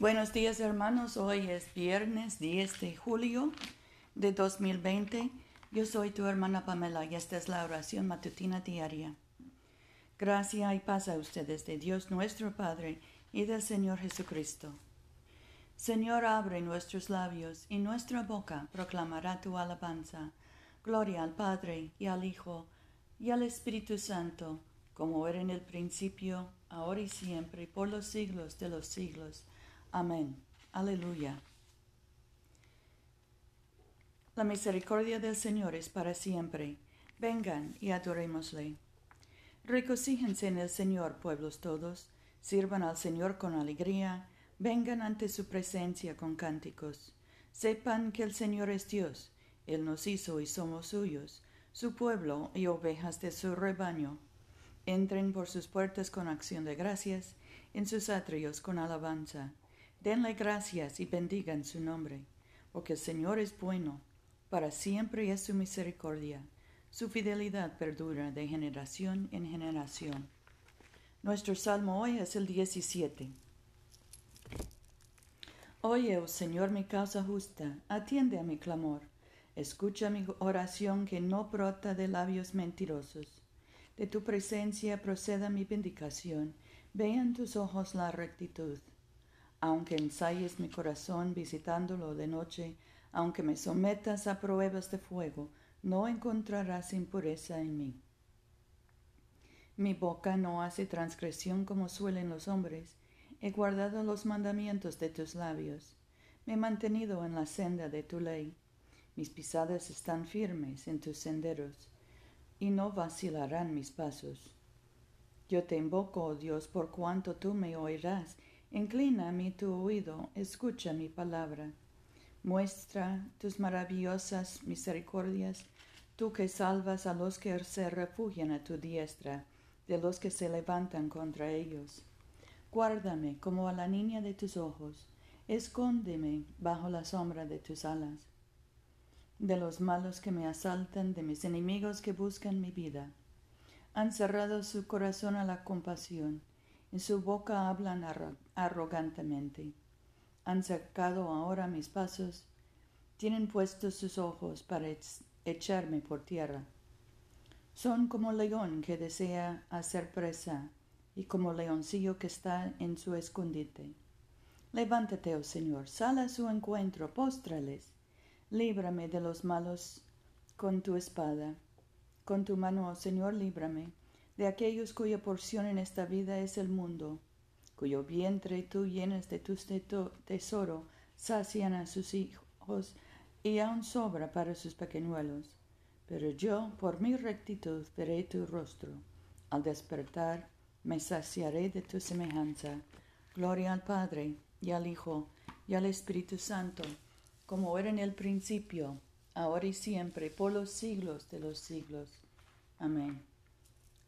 Buenos días hermanos, hoy es viernes 10 de julio de 2020. Yo soy tu hermana Pamela y esta es la oración matutina diaria. Gracia y paz a ustedes de Dios nuestro Padre y del Señor Jesucristo. Señor, abre nuestros labios y nuestra boca proclamará tu alabanza. Gloria al Padre y al Hijo y al Espíritu Santo, como era en el principio, ahora y siempre, por los siglos de los siglos. Amén. Aleluya. La misericordia del Señor es para siempre. Vengan y adorémosle. Recocíjense en el Señor, pueblos todos. Sirvan al Señor con alegría. Vengan ante su presencia con cánticos. Sepan que el Señor es Dios. Él nos hizo y somos suyos, su pueblo y ovejas de su rebaño. Entren por sus puertas con acción de gracias, en sus atrios con alabanza. Denle gracias y bendigan su nombre, porque el Señor es bueno, para siempre es su misericordia, su fidelidad perdura de generación en generación. Nuestro salmo hoy es el 17. Oye, oh Señor, mi causa justa, atiende a mi clamor, escucha mi oración que no brota de labios mentirosos. De tu presencia proceda mi vindicación, vean tus ojos la rectitud aunque ensayes mi corazón visitándolo de noche, aunque me sometas a pruebas de fuego, no encontrarás impureza en mí. Mi boca no hace transgresión como suelen los hombres. He guardado los mandamientos de tus labios. Me he mantenido en la senda de tu ley. Mis pisadas están firmes en tus senderos, y no vacilarán mis pasos. Yo te invoco, oh Dios, por cuanto tú me oirás Mí tu oído, escucha mi palabra. Muestra tus maravillosas misericordias, tú que salvas a los que se refugian a tu diestra, de los que se levantan contra ellos. Guárdame como a la niña de tus ojos, escóndeme bajo la sombra de tus alas. De los malos que me asaltan, de mis enemigos que buscan mi vida. Han cerrado su corazón a la compasión en su boca hablan arrogantemente. Han sacado ahora mis pasos, tienen puestos sus ojos para echarme por tierra. Son como león que desea hacer presa y como leoncillo que está en su escondite. Levántate, oh Señor, sal a su encuentro, póstrales. Líbrame de los malos con tu espada. Con tu mano, oh Señor, líbrame de aquellos cuya porción en esta vida es el mundo, cuyo vientre tú llenas de tu tesoro, sacian a sus hijos y aún sobra para sus pequeñuelos. Pero yo, por mi rectitud, veré tu rostro. Al despertar, me saciaré de tu semejanza. Gloria al Padre, y al Hijo, y al Espíritu Santo, como era en el principio, ahora y siempre, por los siglos de los siglos. Amén.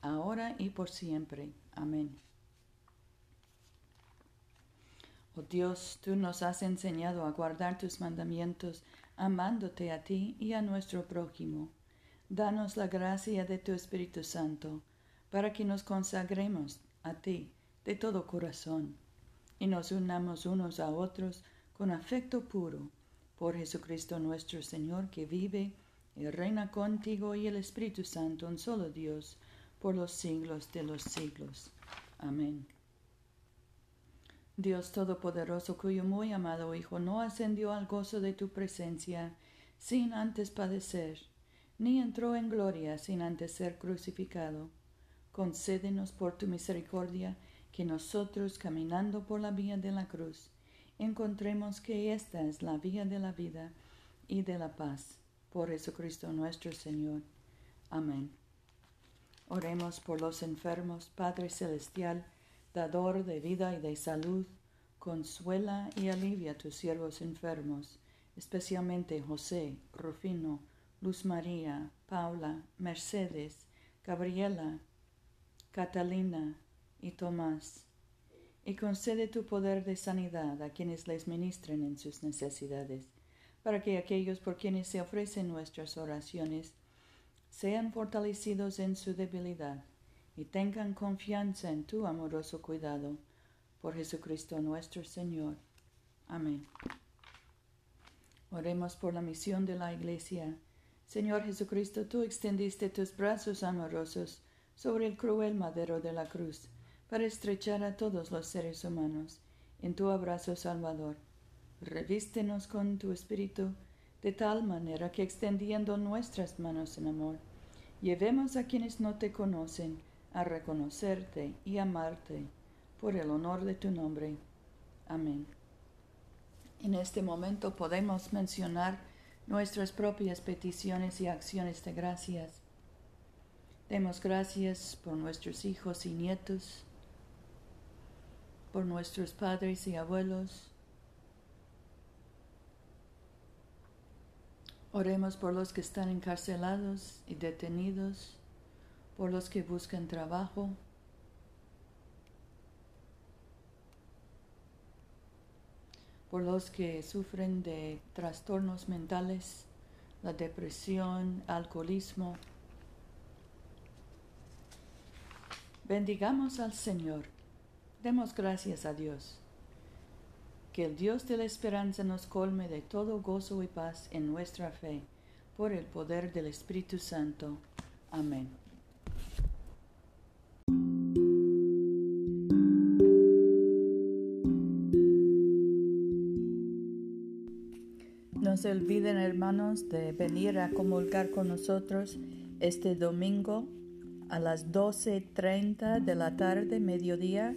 ahora y por siempre. Amén. Oh Dios, tú nos has enseñado a guardar tus mandamientos, amándote a ti y a nuestro prójimo. Danos la gracia de tu Espíritu Santo, para que nos consagremos a ti de todo corazón, y nos unamos unos a otros con afecto puro, por Jesucristo nuestro Señor, que vive y reina contigo y el Espíritu Santo, un solo Dios, por los siglos de los siglos. Amén. Dios Todopoderoso, cuyo muy amado Hijo no ascendió al gozo de tu presencia sin antes padecer, ni entró en gloria sin antes ser crucificado, concédenos por tu misericordia que nosotros, caminando por la vía de la cruz, encontremos que esta es la vía de la vida y de la paz. Por Jesucristo nuestro Señor. Amén. Oremos por los enfermos, Padre Celestial, dador de vida y de salud. consuela y alivia a tus siervos enfermos, especialmente José, Rufino, Luz María, Paula, Mercedes, Gabriela, Catalina y Tomás, y concede tu poder de sanidad a quienes les ministren en sus necesidades, para que aquellos por quienes se ofrecen nuestras oraciones sean fortalecidos en su debilidad y tengan confianza en tu amoroso cuidado. Por Jesucristo nuestro Señor. Amén. Oremos por la misión de la Iglesia. Señor Jesucristo, tú extendiste tus brazos amorosos sobre el cruel madero de la cruz para estrechar a todos los seres humanos en tu abrazo salvador. Revístenos con tu espíritu de tal manera que extendiendo nuestras manos en amor, llevemos a quienes no te conocen a reconocerte y amarte por el honor de tu nombre. Amén. En este momento podemos mencionar nuestras propias peticiones y acciones de gracias. Demos gracias por nuestros hijos y nietos, por nuestros padres y abuelos. Oremos por los que están encarcelados y detenidos, por los que buscan trabajo, por los que sufren de trastornos mentales, la depresión, alcoholismo. Bendigamos al Señor. Demos gracias a Dios. Que el Dios de la esperanza nos colme de todo gozo y paz en nuestra fe, por el poder del Espíritu Santo. Amén. No se olviden, hermanos, de venir a comulgar con nosotros este domingo a las 12.30 de la tarde, mediodía,